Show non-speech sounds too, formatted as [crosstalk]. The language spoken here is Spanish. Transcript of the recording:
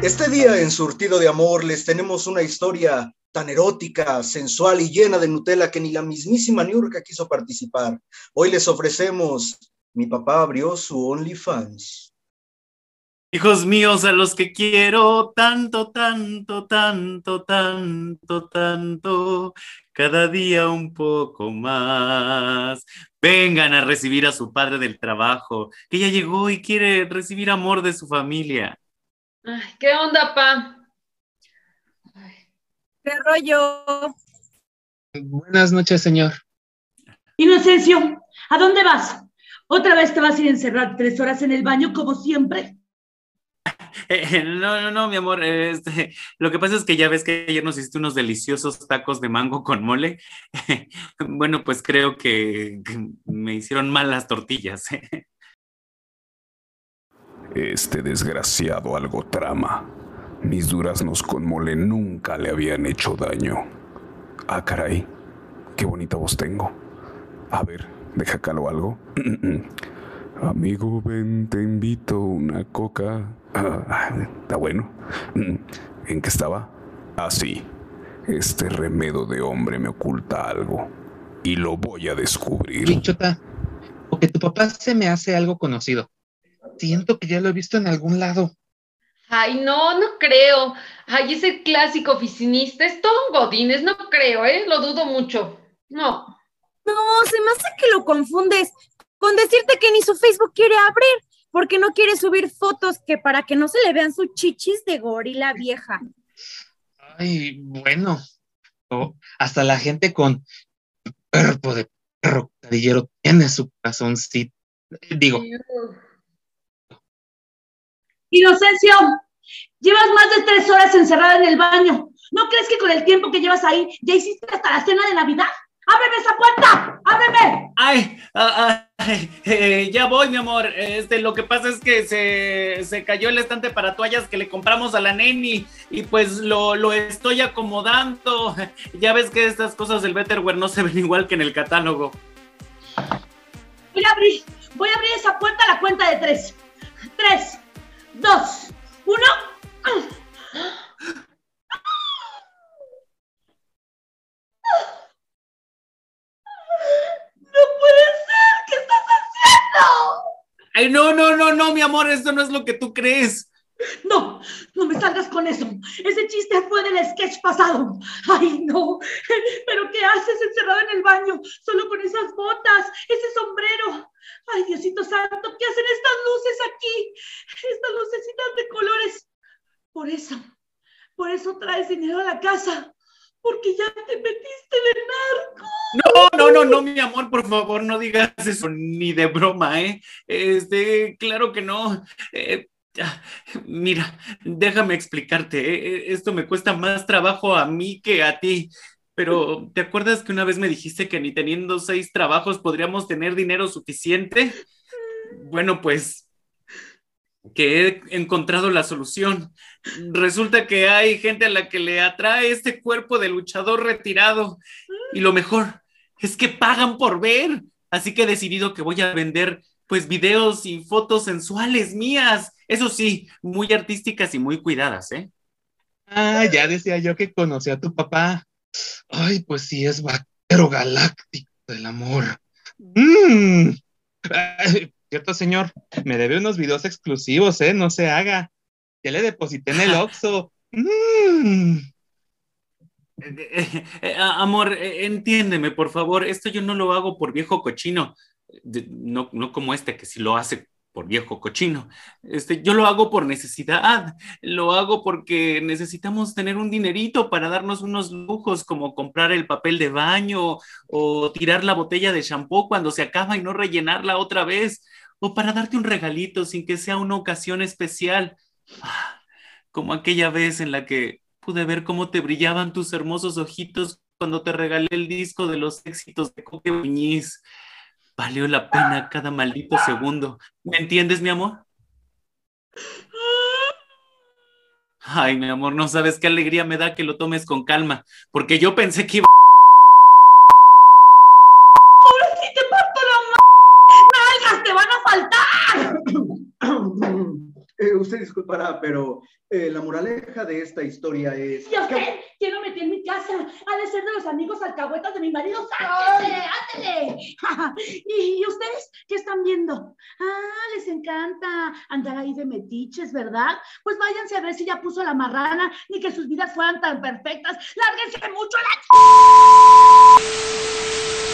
Este día en Surtido de Amor les tenemos una historia tan erótica, sensual y llena de Nutella que ni la mismísima Niurka quiso participar. Hoy les ofrecemos Mi papá abrió su OnlyFans. Hijos míos, a los que quiero tanto, tanto, tanto, tanto, tanto, cada día un poco más. Vengan a recibir a su padre del trabajo, que ya llegó y quiere recibir amor de su familia. Ay, ¿qué onda, pa? ¿Qué rollo? Buenas noches, señor. Inocencio, ¿a dónde vas? ¿Otra vez te vas a ir a encerrar tres horas en el baño como siempre? [laughs] Eh, no, no, no, mi amor. Este, lo que pasa es que ya ves que ayer nos hiciste unos deliciosos tacos de mango con mole. [laughs] bueno, pues creo que, que me hicieron mal las tortillas. Este desgraciado algo trama. Mis duraznos con mole nunca le habían hecho daño. Ah, caray, qué bonita voz tengo. A ver, deja calo algo. [clears throat] Amigo, ven, te invito una coca. Ah, está bueno. [clears throat] ¿En qué estaba? Ah, sí. Este remedo de hombre me oculta algo. Y lo voy a descubrir. Bichota, porque tu papá se me hace algo conocido. Siento que ya lo he visto en algún lado. Ay, no, no creo. Ay, ese clásico oficinista es todo un godines, no creo, ¿eh? Lo dudo mucho. No. No, se me hace que lo confundes con decirte que ni su Facebook quiere abrir, porque no quiere subir fotos que para que no se le vean sus chichis de gorila vieja. Ay, bueno. Oh, hasta la gente con cuerpo de perro cadillero tiene su corazoncito. Digo, Inocencio, llevas más de tres horas encerrada en el baño. ¿No crees que con el tiempo que llevas ahí ya hiciste hasta la cena de Navidad? ¡Ábreme esa puerta! ¡Ábreme! Ay, ah, ay, eh, ya voy, mi amor. Este, lo que pasa es que se, se, cayó el estante para toallas que le compramos a la neni y pues lo, lo estoy acomodando. Ya ves que estas cosas del Betterware no se ven igual que en el catálogo. Voy a abrir, voy a abrir esa puerta a la cuenta de tres. Tres, dos, uno. ¡No puede ser! ¿Qué estás haciendo? Ay, no, no, no, no, mi amor, esto no es lo que tú crees. No, no me salgas con eso. Ese chiste fue del sketch pasado. Ay, no. Pero ¿qué haces encerrado en el baño? Solo con esas botas, ese sombrero. Ay, Diosito Santo, ¿qué hacen estas luces aquí? Estas lucecitas de colores. Por eso, por eso traes dinero a la casa. Porque ya te metiste de narco. No, no, no, no, mi amor, por favor, no digas eso ni de broma, ¿eh? Este, claro que no. Eh, Mira, déjame explicarte, ¿eh? esto me cuesta más trabajo a mí que a ti, pero ¿te acuerdas que una vez me dijiste que ni teniendo seis trabajos podríamos tener dinero suficiente? Bueno, pues que he encontrado la solución. Resulta que hay gente a la que le atrae este cuerpo de luchador retirado y lo mejor es que pagan por ver. Así que he decidido que voy a vender pues videos y fotos sensuales mías. Eso sí, muy artísticas y muy cuidadas, ¿eh? Ah, ya decía yo que conocí a tu papá. Ay, pues sí, es vaquero galáctico del amor. Mm. Ay, cierto, señor, me debe unos videos exclusivos, ¿eh? No se haga. Ya le deposité en el [laughs] Oxxo. Mm. Eh, eh, eh, amor, entiéndeme, por favor. Esto yo no lo hago por viejo cochino. No, no como este que sí lo hace por viejo cochino. Este, yo lo hago por necesidad, lo hago porque necesitamos tener un dinerito para darnos unos lujos como comprar el papel de baño o tirar la botella de shampoo cuando se acaba y no rellenarla otra vez, o para darte un regalito sin que sea una ocasión especial, ah, como aquella vez en la que pude ver cómo te brillaban tus hermosos ojitos cuando te regalé el disco de los éxitos de Coque Muñiz. Valió la pena cada maldito segundo. ¿Me entiendes, mi amor? Ay, mi amor, no sabes qué alegría me da que lo tomes con calma, porque yo pensé que iba... ¡Ahora sí te parto la m... ¡Nalgas te van a faltar! [coughs] Eh, usted disculpará, pero eh, la moraleja de esta historia es... ¿Y usted? ¿Quién lo metió en mi casa? Ha de ser de los amigos alcahuetas de mi marido. ¡Ándele, ándele! [laughs] ¿Y, ¿Y ustedes qué están viendo? Ah, les encanta andar ahí de metiches, ¿verdad? Pues váyanse a ver si ya puso la marrana, ni que sus vidas fueran tan perfectas. ¡Lárguense mucho a la... ch-